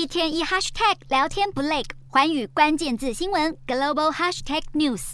一天一 hashtag 聊天不累，环宇关键字新闻 global hashtag news。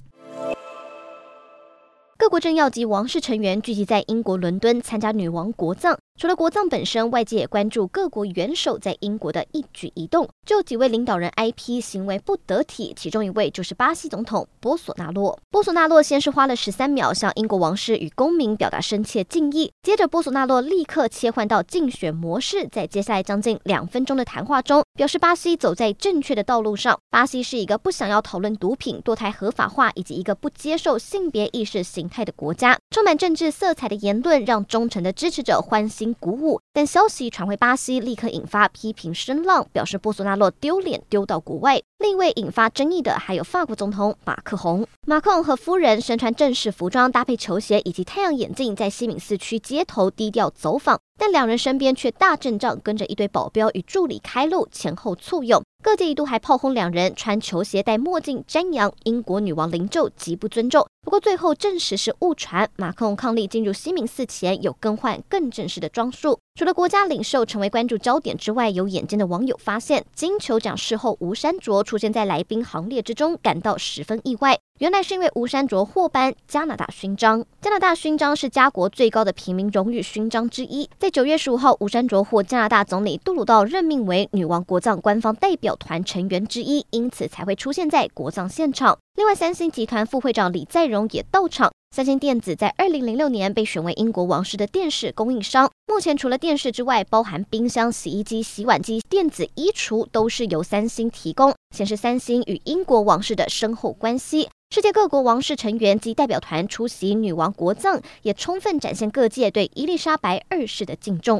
各国政要及王室成员聚集在英国伦敦参加女王国葬。除了国葬本身，外界也关注各国元首在英国的一举一动。就几位领导人挨批行为不得体，其中一位就是巴西总统波索纳洛。波索纳洛先是花了十三秒向英国王室与公民表达深切敬意，接着波索纳洛立刻切换到竞选模式，在接下来将近两分钟的谈话中，表示巴西走在正确的道路上。巴西是一个不想要讨论毒品、堕胎合法化以及一个不接受性别意识形态的国家。充满政治色彩的言论让忠诚的支持者欢欣鼓舞，但消息传回巴西，立刻引发批评声浪，表示波索纳洛丢脸丢到国外。另一位引发争议的还有法国总统马克宏。马克宏和夫人身穿正式服装，搭配球鞋以及太阳眼镜，在西敏寺区街头低调走访，但两人身边却大阵仗，跟着一堆保镖与助理开路，前后簇拥。各界一度还炮轰两人穿球鞋、戴墨镜瞻仰英国女王灵柩，极不尊重。不过最后证实是误传。马克龙伉俪进入西敏寺前，有更换更正式的装束。除了国家领袖成为关注焦点之外，有眼尖的网友发现，金球奖视后吴山卓出现在来宾行列之中，感到十分意外。原来是因为吴山卓获颁加拿大勋章。加拿大勋章是加国最高的平民荣誉勋章之一。在九月十五号，吴山卓获加拿大总理杜鲁道任命为女王国葬官方代表团成员之一，因此才会出现在国葬现场。另外，三星集团副会长李在镕也到场。三星电子在二零零六年被选为英国王室的电视供应商。目前除了电视之外，包含冰箱、洗衣机、洗碗机、电子衣橱都是由三星提供，显示三星与英国王室的深厚关系。世界各国王室成员及代表团出席女王国葬，也充分展现各界对伊丽莎白二世的敬重。